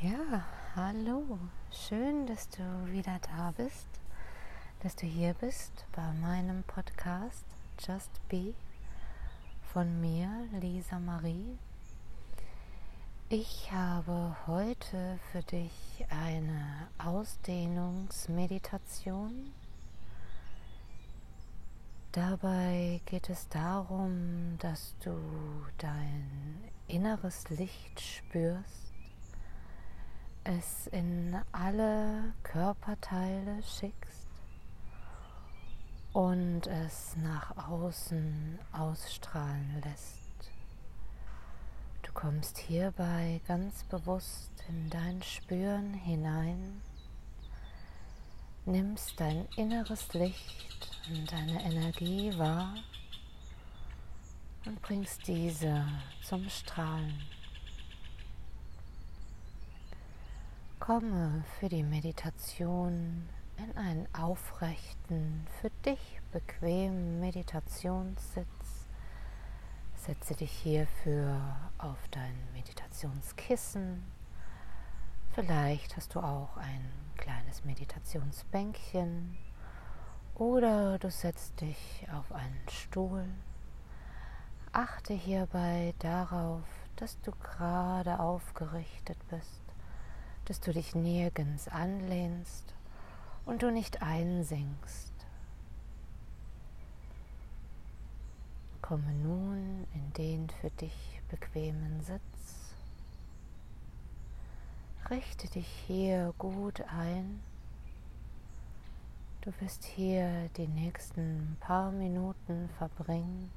Ja, hallo. Schön, dass du wieder da bist, dass du hier bist bei meinem Podcast Just Be von mir, Lisa Marie. Ich habe heute für dich eine Ausdehnungsmeditation. Dabei geht es darum, dass du dein inneres Licht spürst es in alle Körperteile schickst und es nach außen ausstrahlen lässt. Du kommst hierbei ganz bewusst in dein Spüren hinein, nimmst dein inneres Licht und deine Energie wahr und bringst diese zum Strahlen. Komme für die Meditation in einen aufrechten, für dich bequemen Meditationssitz. Setze dich hierfür auf dein Meditationskissen. Vielleicht hast du auch ein kleines Meditationsbänkchen oder du setzt dich auf einen Stuhl. Achte hierbei darauf, dass du gerade aufgerichtet bist dass du dich nirgends anlehnst und du nicht einsinkst. Komme nun in den für dich bequemen Sitz. Richte dich hier gut ein. Du wirst hier die nächsten paar Minuten verbringen.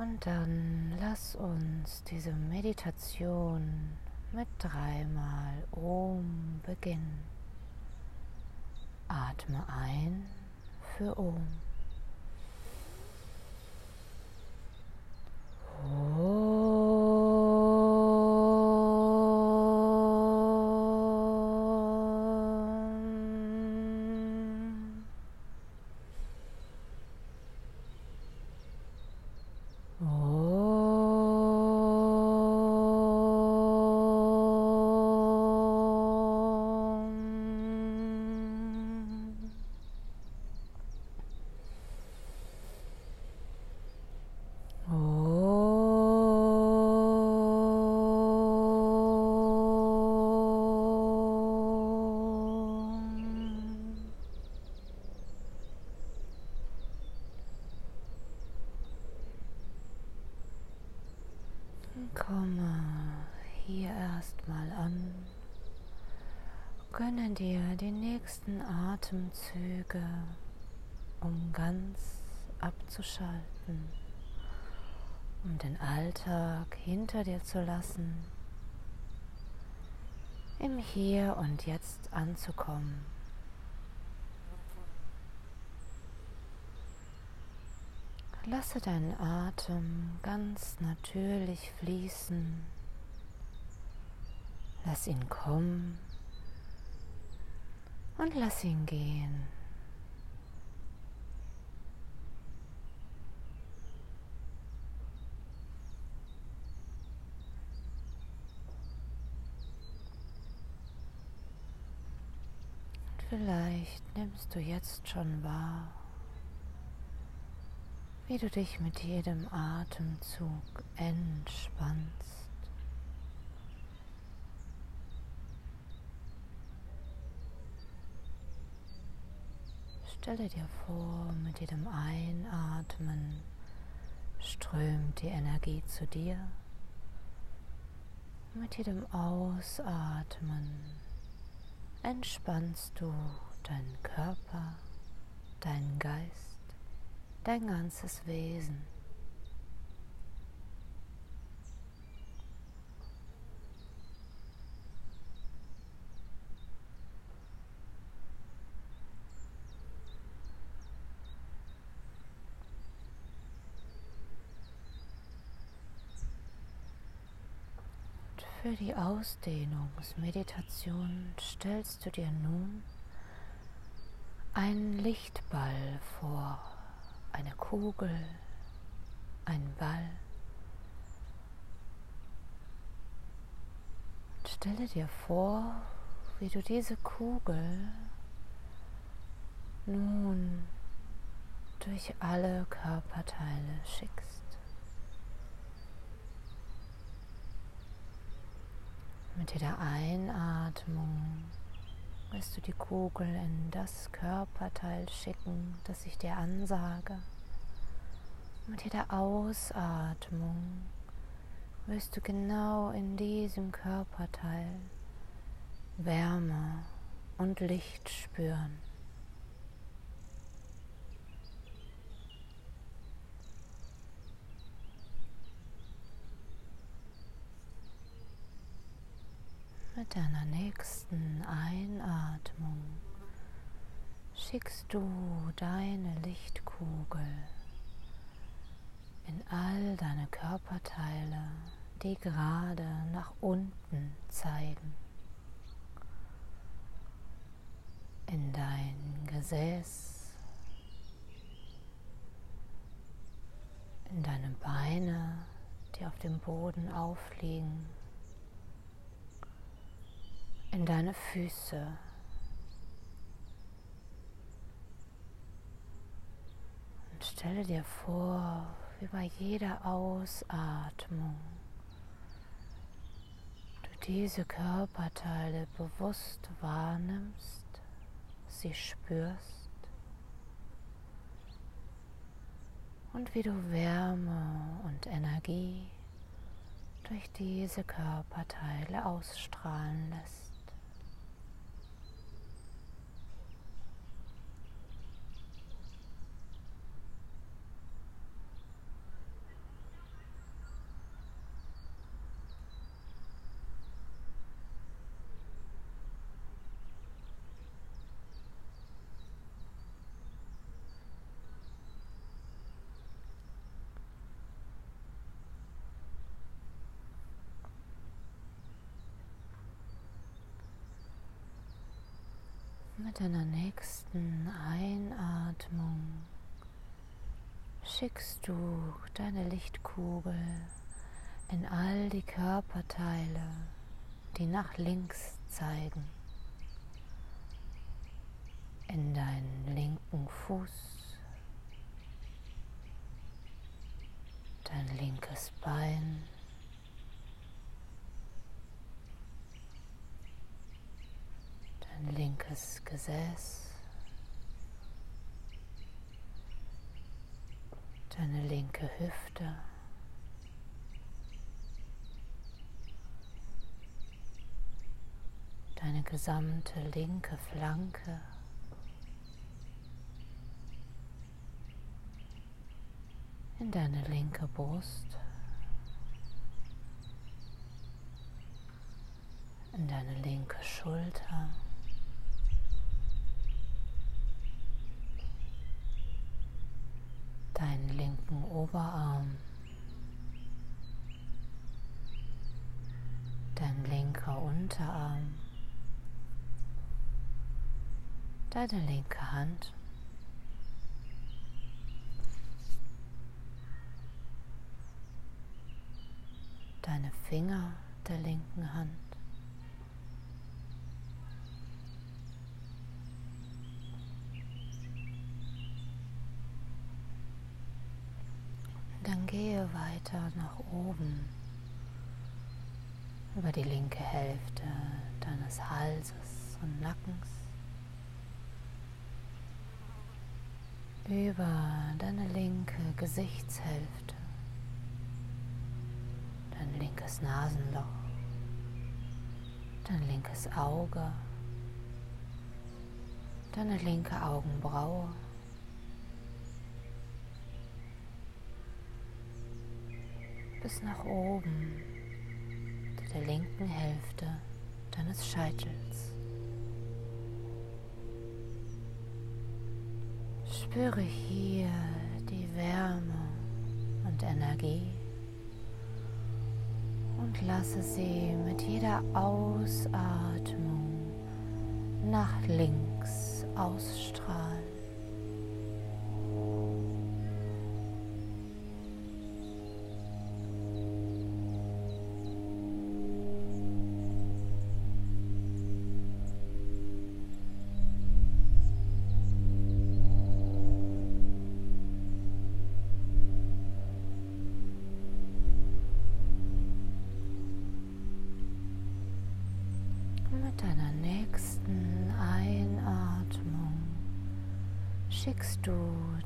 Und dann lass uns diese Meditation mit dreimal Om beginnen. Atme ein für Om. Komme hier erstmal an. Gönne dir die nächsten Atemzüge, um ganz abzuschalten, um den Alltag hinter dir zu lassen, im Hier und Jetzt anzukommen. Lasse deinen Atem ganz natürlich fließen. Lass ihn kommen und lass ihn gehen. Vielleicht nimmst du jetzt schon wahr, wie du dich mit jedem Atemzug entspannst. Stelle dir vor, mit jedem Einatmen strömt die Energie zu dir. Mit jedem Ausatmen entspannst du deinen Körper, deinen Geist dein ganzes Wesen. für die Ausdehnungsmeditation stellst du dir nun einen Lichtball vor eine Kugel, ein Ball. Und stelle dir vor, wie du diese Kugel nun durch alle Körperteile schickst. Mit jeder Einatmung wirst du die Kugel in das Körperteil schicken, das ich dir ansage. Mit jeder Ausatmung wirst du genau in diesem Körperteil Wärme und Licht spüren. Mit deiner nächsten Einatmung schickst du deine Lichtkugel in all deine Körperteile, die gerade nach unten zeigen. In dein Gesäß, in deine Beine, die auf dem Boden aufliegen in deine Füße. Und stelle dir vor, wie bei jeder Ausatmung du diese Körperteile bewusst wahrnimmst, sie spürst und wie du Wärme und Energie durch diese Körperteile ausstrahlen lässt. Mit deiner nächsten Einatmung schickst du deine Lichtkugel in all die Körperteile, die nach links zeigen. In deinen linken Fuß, dein linkes Bein, linkes Gesäß, deine linke Hüfte. Deine gesamte linke Flanke. In deine linke Brust. In deine linke Schulter. deinen linken Oberarm, dein linker Unterarm, deine linke Hand. Deine Finger der linken Hand. Gehe weiter nach oben. Über die linke Hälfte deines Halses und Nackens, über deine linke Gesichtshälfte, dein linkes Nasenloch, dein linkes Auge, deine linke Augenbraue. Bis nach oben zu der linken Hälfte deines Scheitels. Spüre hier die Wärme und Energie und lasse sie mit jeder Ausatmung nach links ausstrahlen. Schickst du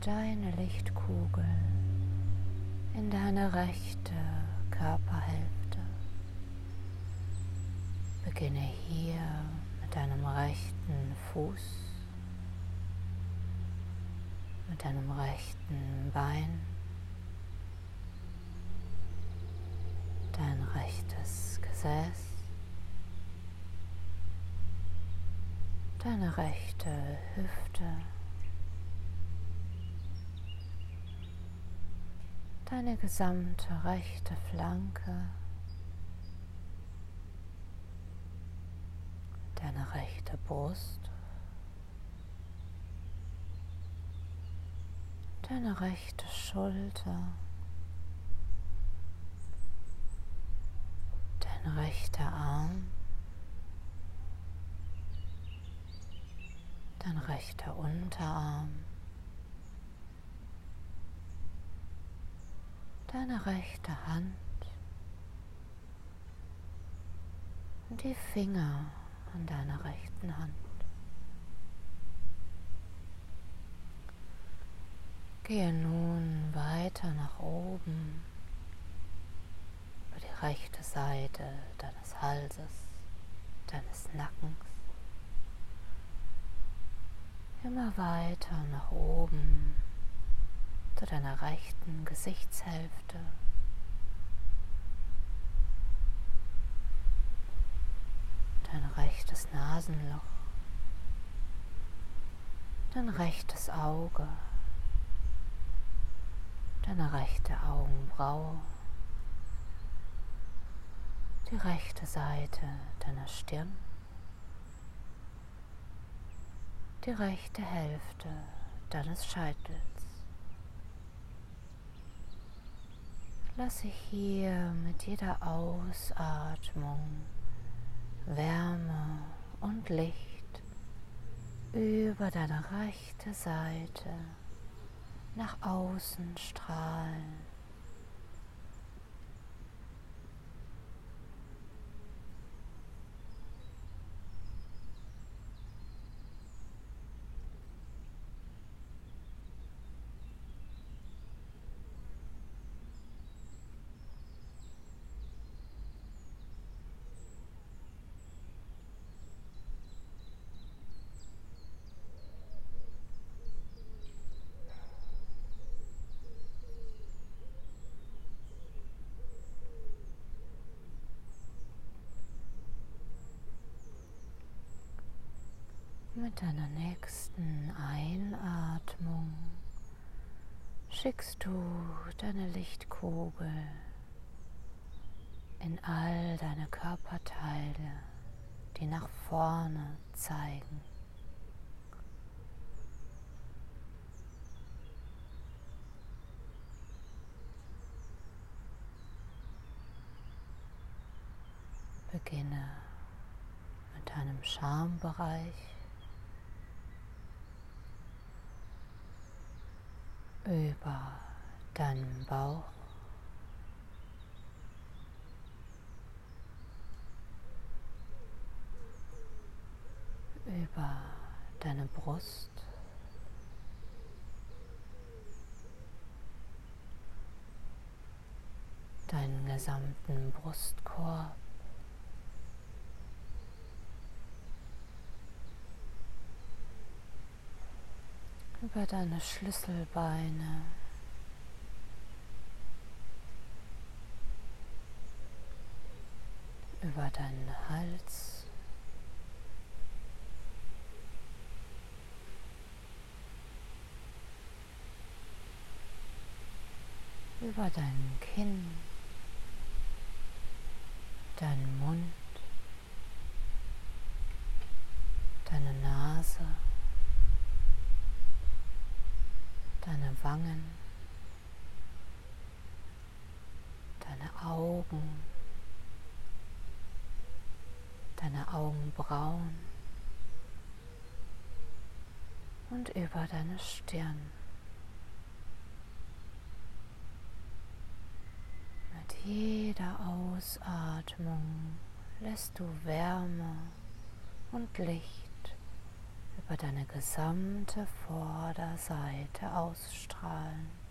deine Lichtkugel in deine rechte Körperhälfte. Beginne hier mit deinem rechten Fuß, mit deinem rechten Bein, dein rechtes Gesäß, deine rechte Hüfte. Deine gesamte rechte Flanke, deine rechte Brust, deine rechte Schulter, dein rechter Arm, dein rechter Unterarm. Deine rechte Hand und die Finger an deiner rechten Hand. Gehe nun weiter nach oben über die rechte Seite deines Halses, deines Nackens. Immer weiter nach oben deiner rechten Gesichtshälfte. Dein rechtes Nasenloch, dein rechtes Auge, deine rechte Augenbraue, die rechte Seite deiner Stirn, die rechte Hälfte deines Scheitels. Lasse hier mit jeder Ausatmung Wärme und Licht über deine rechte Seite nach außen strahlen. Mit deiner nächsten Einatmung schickst du deine Lichtkugel in all deine Körperteile, die nach vorne zeigen. Beginne mit deinem Schambereich über deinen Bauch. über deine Brust, deinen gesamten Brustkorb, über deine Schlüsselbeine. über deinen Hals, über deinen Kinn, deinen Mund, deine Nase. deine Wangen, deine Augen, deine Augenbrauen. Und über deine Stirn. Mit jeder Ausatmung lässt du Wärme und Licht über deine gesamte Vorderseite ausstrahlen.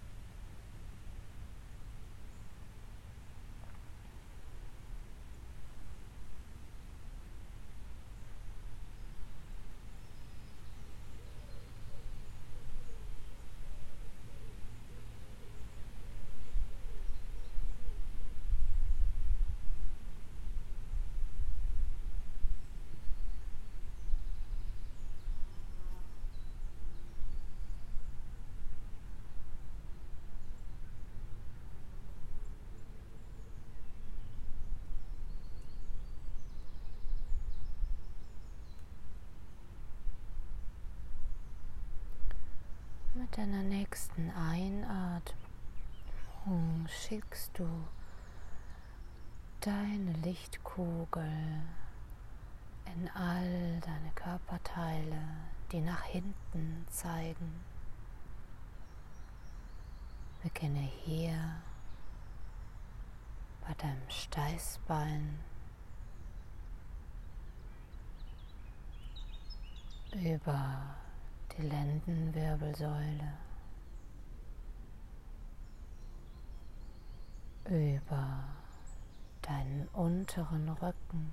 Mit deiner nächsten Einatmung schickst du deine Lichtkugel in all deine Körperteile, die nach hinten zeigen. Beginne hier bei deinem Steißbein über die Lendenwirbelsäule. Über deinen unteren Rücken,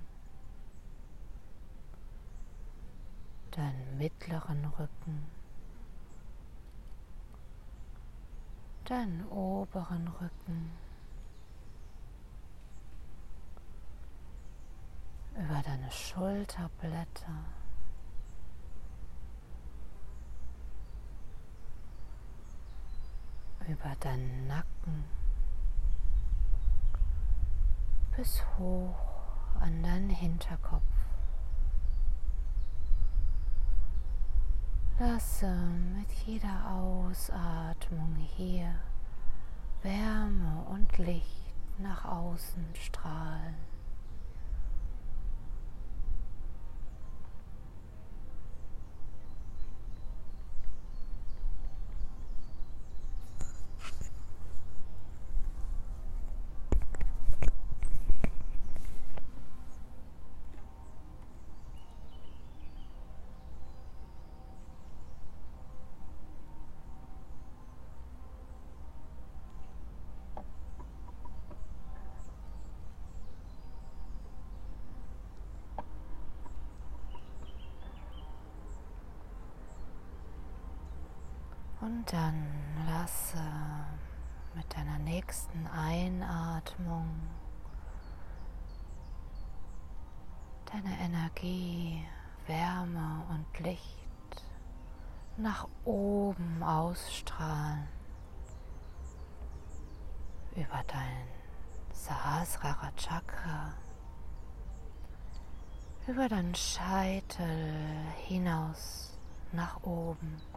deinen mittleren Rücken, deinen oberen Rücken, über deine Schulterblätter. Über deinen Nacken bis hoch an deinen Hinterkopf. Lasse mit jeder Ausatmung hier Wärme und Licht nach außen strahlen. Und dann lasse mit deiner nächsten Einatmung deine Energie, Wärme und Licht nach oben ausstrahlen über dein Sahasrara Chakra, über deinen Scheitel hinaus nach oben.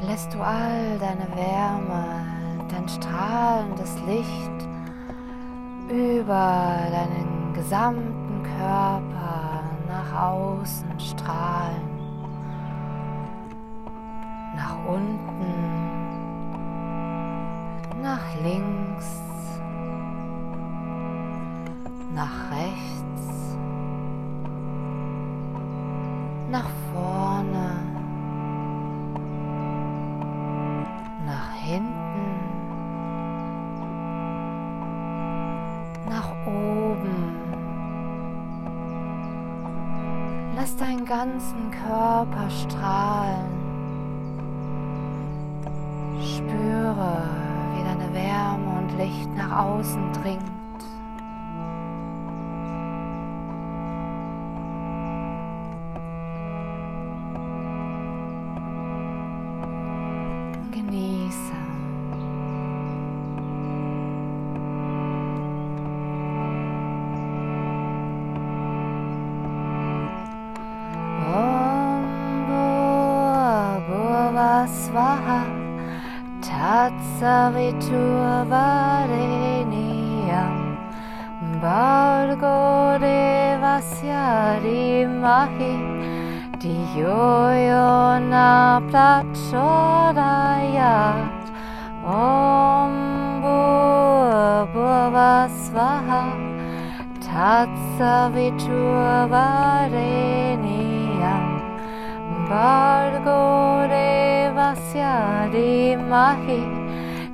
Lässt du all deine Wärme, dein strahlendes Licht über deinen gesamten Körper nach außen strahlen, nach unten, nach links, nach rechts, ganzen Körper strahlen. Spüre, wie deine Wärme und Licht nach außen dringt. savitruvareniyam bhargo devasya dimahi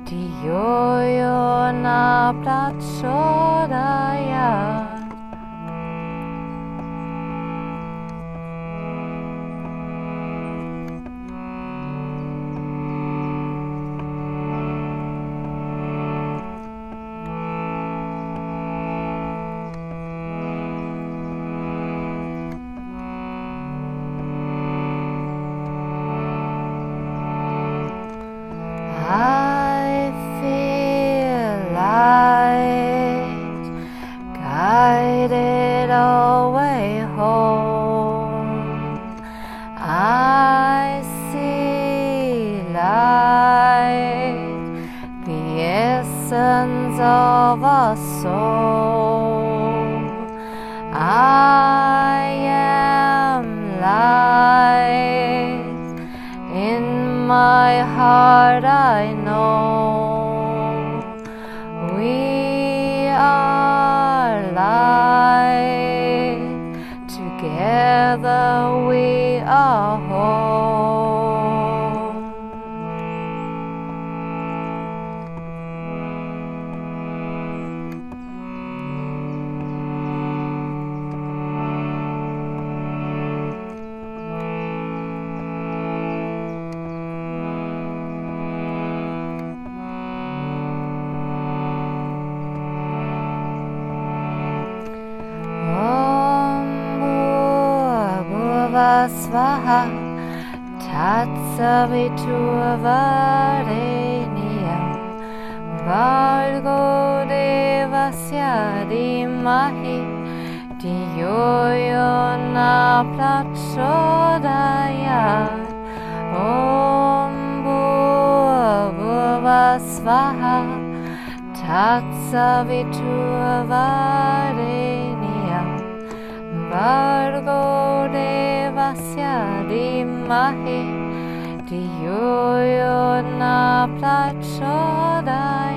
diyo yo na of a soul. I am light. In my heart I know. Svaha Tatsaviturvareniyam Vargo Devasya Dimahi Diyoyona Prachodaya Om Bhuva Svaha Tatsaviturvareniyam Vargo Devasya siady mahy, ty jojo na plačodaj.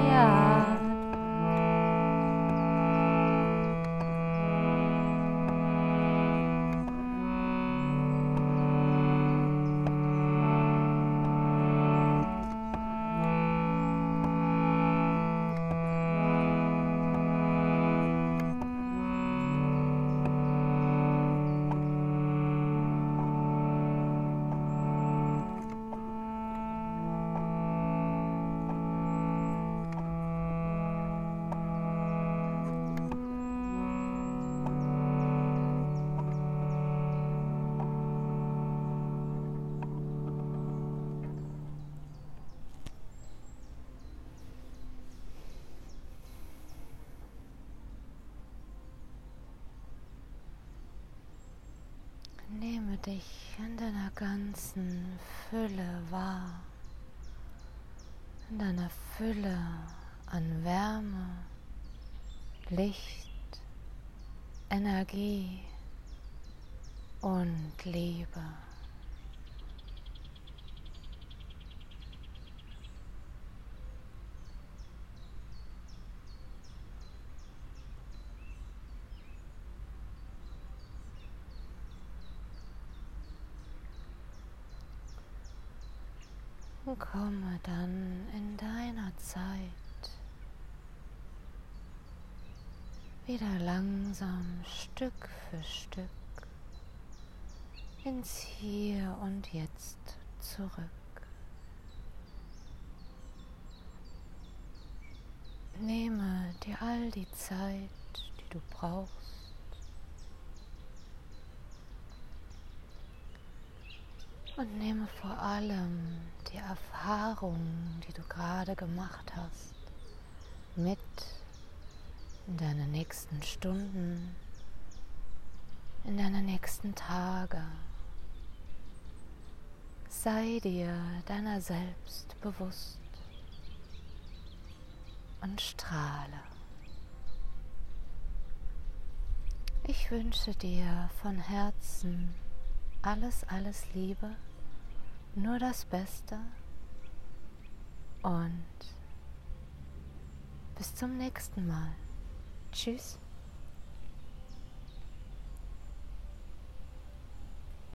Dich in deiner ganzen Fülle wahr, in deiner Fülle an Wärme, Licht, Energie und Liebe. Und komme dann in deiner Zeit wieder langsam Stück für Stück ins Hier und Jetzt zurück. Nehme dir all die Zeit, die du brauchst. Und nehme vor allem die Erfahrung, die du gerade gemacht hast, mit in deine nächsten Stunden, in deine nächsten Tage. Sei dir deiner selbst bewusst und strahle. Ich wünsche dir von Herzen alles, alles Liebe, nur das Beste und bis zum nächsten Mal. Tschüss.